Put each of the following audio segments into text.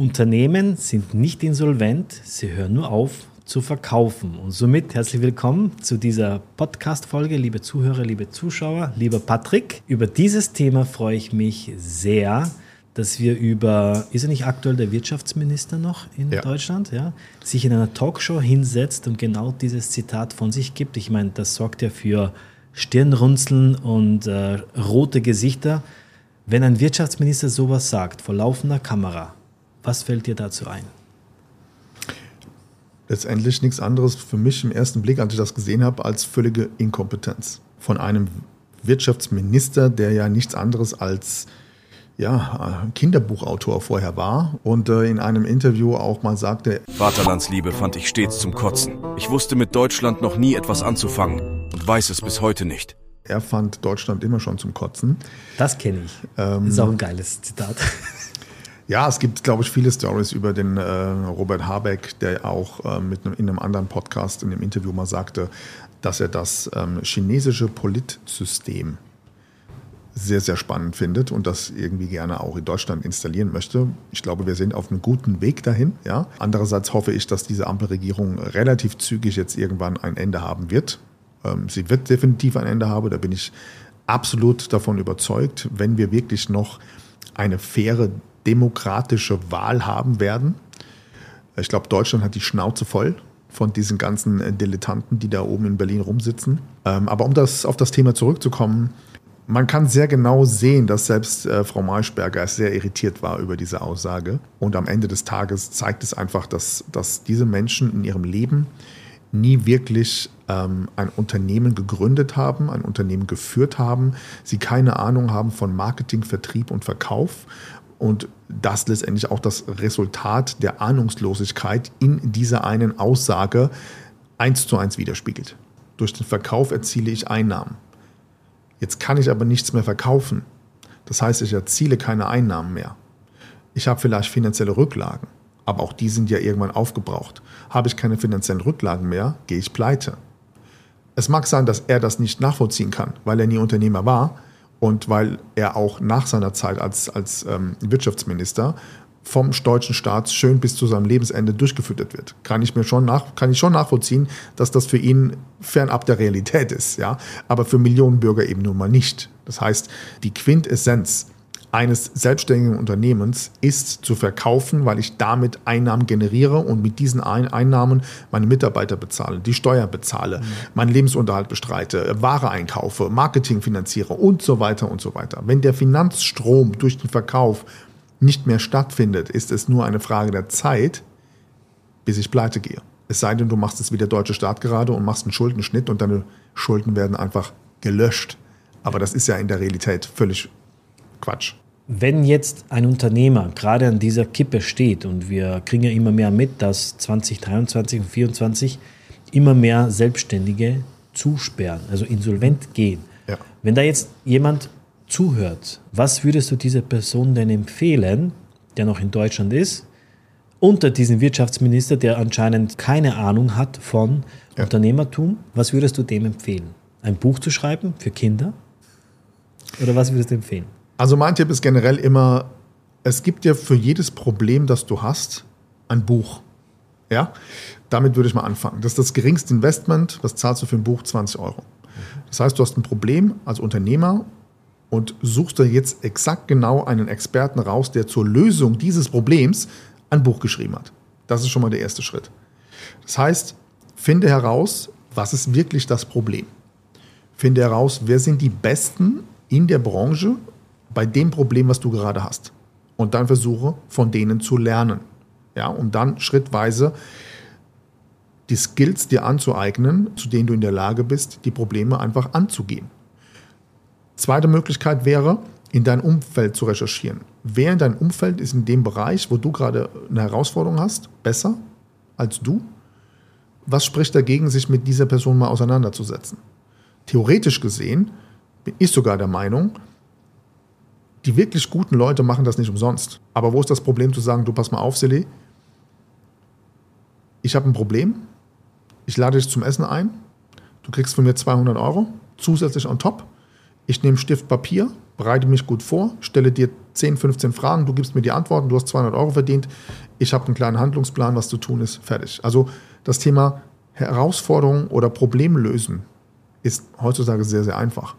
Unternehmen sind nicht insolvent, sie hören nur auf zu verkaufen. Und somit herzlich willkommen zu dieser Podcast-Folge, liebe Zuhörer, liebe Zuschauer, lieber Patrick. Über dieses Thema freue ich mich sehr, dass wir über, ist er nicht aktuell der Wirtschaftsminister noch in ja. Deutschland, ja, sich in einer Talkshow hinsetzt und genau dieses Zitat von sich gibt. Ich meine, das sorgt ja für Stirnrunzeln und äh, rote Gesichter. Wenn ein Wirtschaftsminister sowas sagt vor laufender Kamera, was fällt dir dazu ein? Letztendlich nichts anderes für mich im ersten Blick, als ich das gesehen habe, als völlige Inkompetenz von einem Wirtschaftsminister, der ja nichts anderes als ja, Kinderbuchautor vorher war und äh, in einem Interview auch mal sagte, Vaterlandsliebe fand ich stets zum Kotzen. Ich wusste mit Deutschland noch nie etwas anzufangen und weiß es bis heute nicht. Er fand Deutschland immer schon zum Kotzen. Das kenne ich. Ähm, das ist auch ein geiles Zitat. Ja, es gibt, glaube ich, viele Stories über den äh, Robert Habeck, der auch äh, mit einem, in einem anderen Podcast in dem Interview mal sagte, dass er das ähm, chinesische Politsystem sehr, sehr spannend findet und das irgendwie gerne auch in Deutschland installieren möchte. Ich glaube, wir sind auf einem guten Weg dahin. Ja. Andererseits hoffe ich, dass diese Ampelregierung relativ zügig jetzt irgendwann ein Ende haben wird. Ähm, sie wird definitiv ein Ende haben, da bin ich absolut davon überzeugt, wenn wir wirklich noch eine faire demokratische Wahl haben werden. Ich glaube, Deutschland hat die Schnauze voll von diesen ganzen äh, Dilettanten, die da oben in Berlin rumsitzen. Ähm, aber um das, auf das Thema zurückzukommen, man kann sehr genau sehen, dass selbst äh, Frau Maischberger sehr irritiert war über diese Aussage. Und am Ende des Tages zeigt es einfach, dass, dass diese Menschen in ihrem Leben nie wirklich ähm, ein Unternehmen gegründet haben, ein Unternehmen geführt haben, sie keine Ahnung haben von Marketing, Vertrieb und Verkauf und das letztendlich auch das Resultat der Ahnungslosigkeit in dieser einen Aussage eins zu eins widerspiegelt. Durch den Verkauf erziele ich Einnahmen. Jetzt kann ich aber nichts mehr verkaufen. Das heißt, ich erziele keine Einnahmen mehr. Ich habe vielleicht finanzielle Rücklagen, aber auch die sind ja irgendwann aufgebraucht. Habe ich keine finanziellen Rücklagen mehr, gehe ich pleite. Es mag sein, dass er das nicht nachvollziehen kann, weil er nie Unternehmer war, und weil er auch nach seiner Zeit als, als ähm, Wirtschaftsminister vom deutschen Staat schön bis zu seinem Lebensende durchgefüttert wird. Kann ich mir schon nach, kann ich schon nachvollziehen, dass das für ihn fernab der Realität ist, ja. Aber für Millionen Bürger eben nun mal nicht. Das heißt, die Quintessenz eines selbstständigen Unternehmens ist zu verkaufen, weil ich damit Einnahmen generiere und mit diesen Einnahmen meine Mitarbeiter bezahle, die Steuer bezahle, mhm. meinen Lebensunterhalt bestreite, Ware einkaufe, Marketing finanziere und so weiter und so weiter. Wenn der Finanzstrom durch den Verkauf nicht mehr stattfindet, ist es nur eine Frage der Zeit, bis ich pleite gehe. Es sei denn, du machst es wie der deutsche Staat gerade und machst einen Schuldenschnitt und deine Schulden werden einfach gelöscht. Aber das ist ja in der Realität völlig Quatsch. Wenn jetzt ein Unternehmer gerade an dieser Kippe steht und wir kriegen ja immer mehr mit, dass 2023 und 2024 immer mehr Selbstständige zusperren, also insolvent gehen. Ja. Wenn da jetzt jemand zuhört, was würdest du dieser Person denn empfehlen, der noch in Deutschland ist, unter diesem Wirtschaftsminister, der anscheinend keine Ahnung hat von ja. Unternehmertum, was würdest du dem empfehlen? Ein Buch zu schreiben für Kinder? Oder was würdest du empfehlen? Also mein Tipp ist generell immer, es gibt dir für jedes Problem, das du hast, ein Buch. Ja, damit würde ich mal anfangen. Das ist das geringste Investment, was zahlst du für ein Buch? 20 Euro. Das heißt, du hast ein Problem als Unternehmer und suchst dir jetzt exakt genau einen Experten raus, der zur Lösung dieses Problems ein Buch geschrieben hat. Das ist schon mal der erste Schritt. Das heißt, finde heraus, was ist wirklich das Problem. Finde heraus, wer sind die Besten in der Branche bei dem Problem, was du gerade hast. Und dann versuche von denen zu lernen. Ja, um dann schrittweise die Skills dir anzueignen, zu denen du in der Lage bist, die Probleme einfach anzugehen. Zweite Möglichkeit wäre, in dein Umfeld zu recherchieren. Wer in deinem Umfeld ist in dem Bereich, wo du gerade eine Herausforderung hast, besser als du? Was spricht dagegen, sich mit dieser Person mal auseinanderzusetzen? Theoretisch gesehen bin ich sogar der Meinung, die wirklich guten Leute machen das nicht umsonst. Aber wo ist das Problem zu sagen, du pass mal auf, Silly, ich habe ein Problem, ich lade dich zum Essen ein, du kriegst von mir 200 Euro, zusätzlich on top, ich nehme Stift Papier, bereite mich gut vor, stelle dir 10, 15 Fragen, du gibst mir die Antworten, du hast 200 Euro verdient, ich habe einen kleinen Handlungsplan, was zu tun ist, fertig. Also das Thema Herausforderungen oder Problem lösen ist heutzutage sehr, sehr einfach.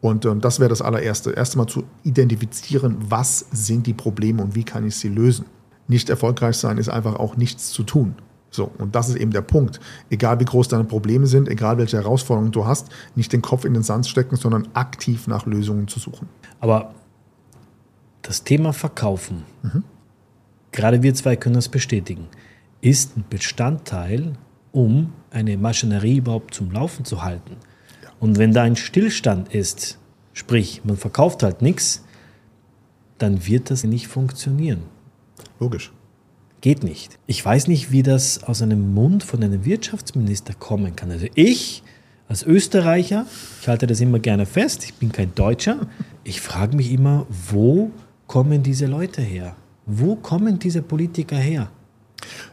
Und äh, das wäre das allererste. Erstmal zu identifizieren, was sind die Probleme und wie kann ich sie lösen. Nicht erfolgreich sein ist einfach auch nichts zu tun. So, und das ist eben der Punkt. Egal wie groß deine Probleme sind, egal welche Herausforderungen du hast, nicht den Kopf in den Sand stecken, sondern aktiv nach Lösungen zu suchen. Aber das Thema Verkaufen, mhm. gerade wir zwei können das bestätigen, ist ein Bestandteil, um eine Maschinerie überhaupt zum Laufen zu halten. Und wenn da ein Stillstand ist, sprich, man verkauft halt nichts, dann wird das nicht funktionieren. Logisch. Geht nicht. Ich weiß nicht, wie das aus einem Mund von einem Wirtschaftsminister kommen kann. Also ich als Österreicher, ich halte das immer gerne fest, ich bin kein Deutscher, ich frage mich immer, wo kommen diese Leute her? Wo kommen diese Politiker her?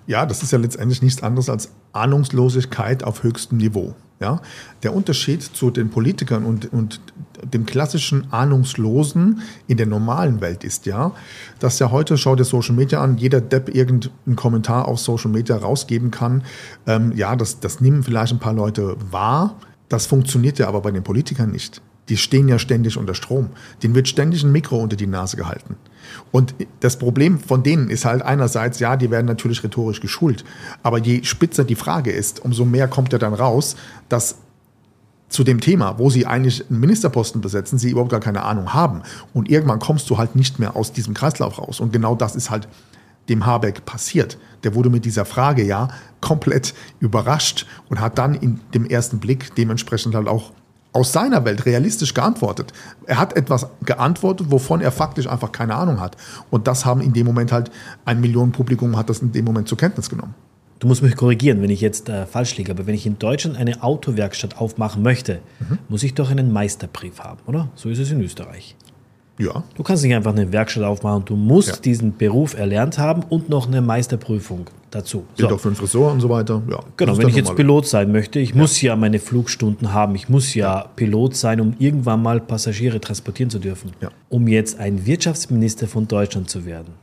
Ja, das ist ja letztendlich nichts anderes als Ahnungslosigkeit auf höchstem Niveau. Ja? Der Unterschied zu den Politikern und, und dem klassischen Ahnungslosen in der normalen Welt ist ja, dass ja heute, schau dir Social Media an, jeder Depp irgendeinen Kommentar auf Social Media rausgeben kann. Ähm, ja, das, das nehmen vielleicht ein paar Leute wahr. Das funktioniert ja aber bei den Politikern nicht. Die stehen ja ständig unter Strom. Denen wird ständig ein Mikro unter die Nase gehalten. Und das Problem von denen ist halt einerseits, ja, die werden natürlich rhetorisch geschult, aber je spitzer die Frage ist, umso mehr kommt ja dann raus, dass zu dem Thema, wo sie eigentlich einen Ministerposten besetzen, sie überhaupt gar keine Ahnung haben. Und irgendwann kommst du halt nicht mehr aus diesem Kreislauf raus. Und genau das ist halt dem Habeck passiert. Der wurde mit dieser Frage ja komplett überrascht und hat dann in dem ersten Blick dementsprechend halt auch aus seiner Welt realistisch geantwortet. Er hat etwas geantwortet, wovon er faktisch einfach keine Ahnung hat. Und das haben in dem Moment halt ein Millionenpublikum hat das in dem Moment zur Kenntnis genommen. Du musst mich korrigieren, wenn ich jetzt äh, falsch liege, aber wenn ich in Deutschland eine Autowerkstatt aufmachen möchte, mhm. muss ich doch einen Meisterbrief haben, oder? So ist es in Österreich. Ja. Du kannst nicht einfach eine Werkstatt aufmachen. Du musst ja. diesen Beruf erlernt haben und noch eine Meisterprüfung dazu. Gilt so. auch für einen Friseur und so weiter. Ja, genau, wenn ich jetzt Pilot sein möchte, ich ja. muss ja meine Flugstunden haben. Ich muss ja, ja, Pilot sein, um irgendwann mal Passagiere transportieren zu dürfen. Ja. Um jetzt ein Wirtschaftsminister von Deutschland zu werden.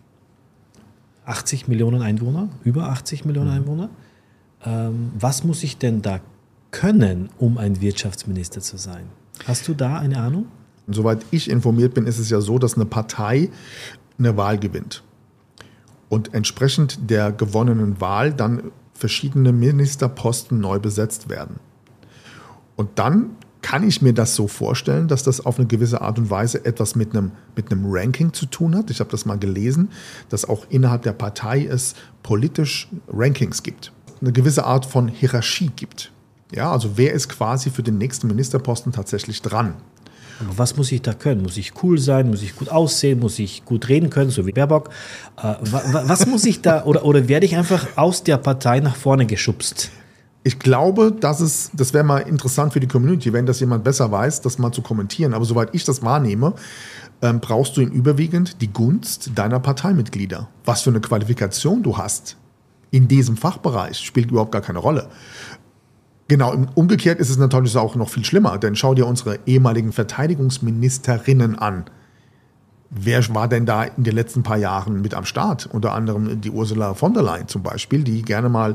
80 Millionen Einwohner, über 80 Millionen mhm. Einwohner. Ähm, was muss ich denn da können, um ein Wirtschaftsminister zu sein? Hast du da eine Ahnung? Und soweit ich informiert bin, ist es ja so, dass eine Partei eine Wahl gewinnt. Und entsprechend der gewonnenen Wahl dann verschiedene Ministerposten neu besetzt werden. Und dann kann ich mir das so vorstellen, dass das auf eine gewisse Art und Weise etwas mit einem, mit einem Ranking zu tun hat. Ich habe das mal gelesen, dass auch innerhalb der Partei es politisch Rankings gibt. Eine gewisse Art von Hierarchie gibt. Ja, also wer ist quasi für den nächsten Ministerposten tatsächlich dran? Aber was muss ich da können? Muss ich cool sein? Muss ich gut aussehen? Muss ich gut reden können, so wie Baerbock? Äh, was muss ich da, oder, oder werde ich einfach aus der Partei nach vorne geschubst? Ich glaube, dass es, das wäre mal interessant für die Community, wenn das jemand besser weiß, das mal zu kommentieren. Aber soweit ich das wahrnehme, ähm, brauchst du ihn überwiegend die Gunst deiner Parteimitglieder. Was für eine Qualifikation du hast in diesem Fachbereich spielt überhaupt gar keine Rolle. Genau, umgekehrt ist es natürlich auch noch viel schlimmer, denn schau dir unsere ehemaligen Verteidigungsministerinnen an. Wer war denn da in den letzten paar Jahren mit am Start? Unter anderem die Ursula von der Leyen zum Beispiel, die gerne mal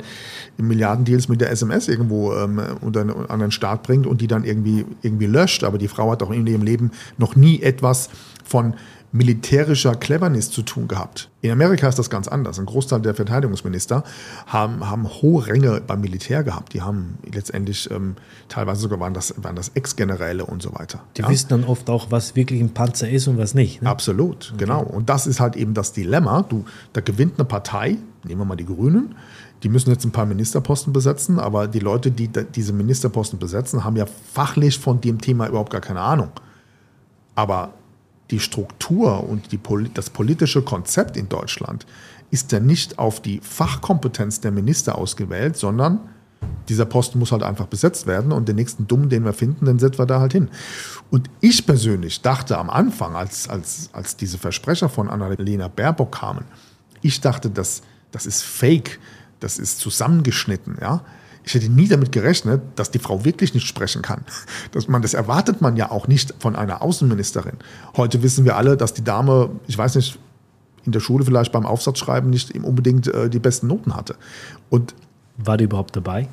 Milliardendeals mit der SMS irgendwo ähm, unter, an den Start bringt und die dann irgendwie, irgendwie löscht. Aber die Frau hat auch in ihrem Leben noch nie etwas von militärischer Cleverness zu tun gehabt. In Amerika ist das ganz anders. Ein Großteil der Verteidigungsminister haben, haben hohe Ränge beim Militär gehabt. Die haben letztendlich ähm, teilweise sogar waren das, waren das Ex-Generäle und so weiter. Die ja? wissen dann oft auch, was wirklich ein Panzer ist und was nicht. Ne? Absolut, okay. genau. Und das ist halt eben das Dilemma. Du, da gewinnt eine Partei, nehmen wir mal die Grünen, die müssen jetzt ein paar Ministerposten besetzen, aber die Leute, die diese Ministerposten besetzen, haben ja fachlich von dem Thema überhaupt gar keine Ahnung. Aber die Struktur und die, das politische Konzept in Deutschland ist ja nicht auf die Fachkompetenz der Minister ausgewählt, sondern dieser Posten muss halt einfach besetzt werden und den nächsten Dummen, den wir finden, den setzen wir da halt hin. Und ich persönlich dachte am Anfang, als, als, als diese Versprecher von Annalena Baerbock kamen, ich dachte, das, das ist fake, das ist zusammengeschnitten, ja. Ich hätte nie damit gerechnet, dass die Frau wirklich nicht sprechen kann. Dass man, das erwartet man ja auch nicht von einer Außenministerin. Heute wissen wir alle, dass die Dame, ich weiß nicht, in der Schule vielleicht beim Aufsatzschreiben nicht unbedingt äh, die besten Noten hatte. Und war die überhaupt dabei?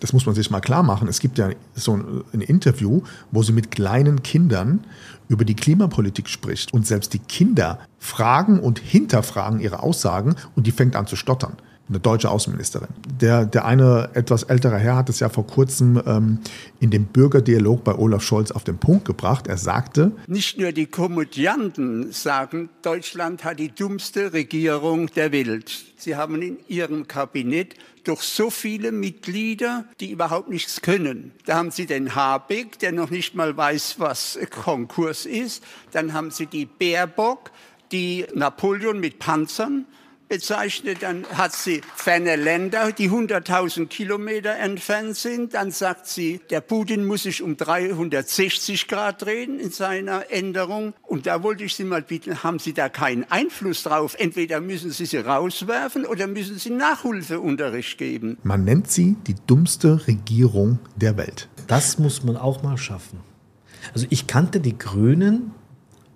Das muss man sich mal klar machen. Es gibt ja so ein, ein Interview, wo sie mit kleinen Kindern über die Klimapolitik spricht. Und selbst die Kinder fragen und hinterfragen ihre Aussagen und die fängt an zu stottern eine deutsche Außenministerin. Der, der eine etwas ältere Herr hat es ja vor kurzem ähm, in dem Bürgerdialog bei Olaf Scholz auf den Punkt gebracht. Er sagte, nicht nur die Komödianten sagen, Deutschland hat die dummste Regierung der Welt. Sie haben in ihrem Kabinett doch so viele Mitglieder, die überhaupt nichts können. Da haben Sie den Habeck, der noch nicht mal weiß, was Konkurs ist. Dann haben Sie die Baerbock, die Napoleon mit Panzern bezeichnet. Dann hat sie ferne Länder, die 100.000 Kilometer entfernt sind. Dann sagt sie, der Putin muss sich um 360 Grad drehen in seiner Änderung. Und da wollte ich Sie mal bitten, haben Sie da keinen Einfluss drauf? Entweder müssen Sie sie rauswerfen oder müssen Sie Nachhilfeunterricht geben. Man nennt sie die dummste Regierung der Welt. Das muss man auch mal schaffen. Also ich kannte die Grünen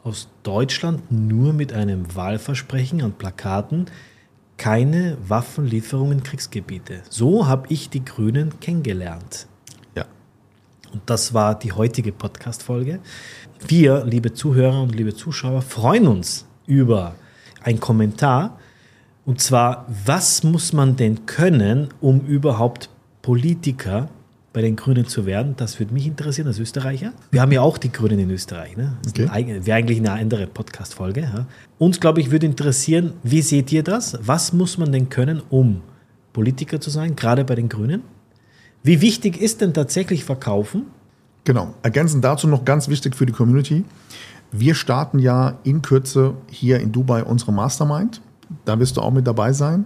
aus Deutschland nur mit einem Wahlversprechen an Plakaten keine Waffenlieferungen in Kriegsgebiete. So habe ich die Grünen kennengelernt. Ja. Und das war die heutige Podcast-Folge. Wir, liebe Zuhörer und liebe Zuschauer, freuen uns über einen Kommentar. Und zwar, was muss man denn können, um überhaupt Politiker bei den Grünen zu werden. Das würde mich interessieren als Österreicher. Wir haben ja auch die Grünen in Österreich. Ne? Okay. Wäre eigentlich eine andere Podcast-Folge. Ja? Uns, glaube ich, würde interessieren, wie seht ihr das? Was muss man denn können, um Politiker zu sein, gerade bei den Grünen? Wie wichtig ist denn tatsächlich Verkaufen? Genau. Ergänzend dazu noch ganz wichtig für die Community. Wir starten ja in Kürze hier in Dubai unsere Mastermind. Da wirst du auch mit dabei sein,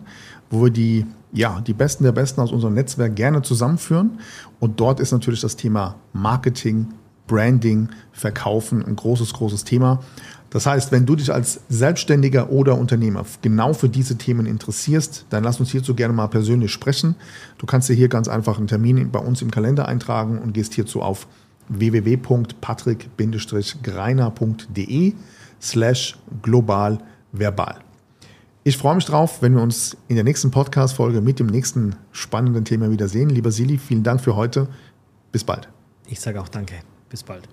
wo wir die ja, die Besten der Besten aus unserem Netzwerk gerne zusammenführen. Und dort ist natürlich das Thema Marketing, Branding, Verkaufen ein großes, großes Thema. Das heißt, wenn du dich als Selbstständiger oder Unternehmer genau für diese Themen interessierst, dann lass uns hierzu gerne mal persönlich sprechen. Du kannst dir hier ganz einfach einen Termin bei uns im Kalender eintragen und gehst hierzu auf www.patrick-greiner.de slash global verbal. Ich freue mich drauf, wenn wir uns in der nächsten Podcast-Folge mit dem nächsten spannenden Thema wiedersehen. Lieber Sili, vielen Dank für heute. Bis bald. Ich sage auch danke. Bis bald.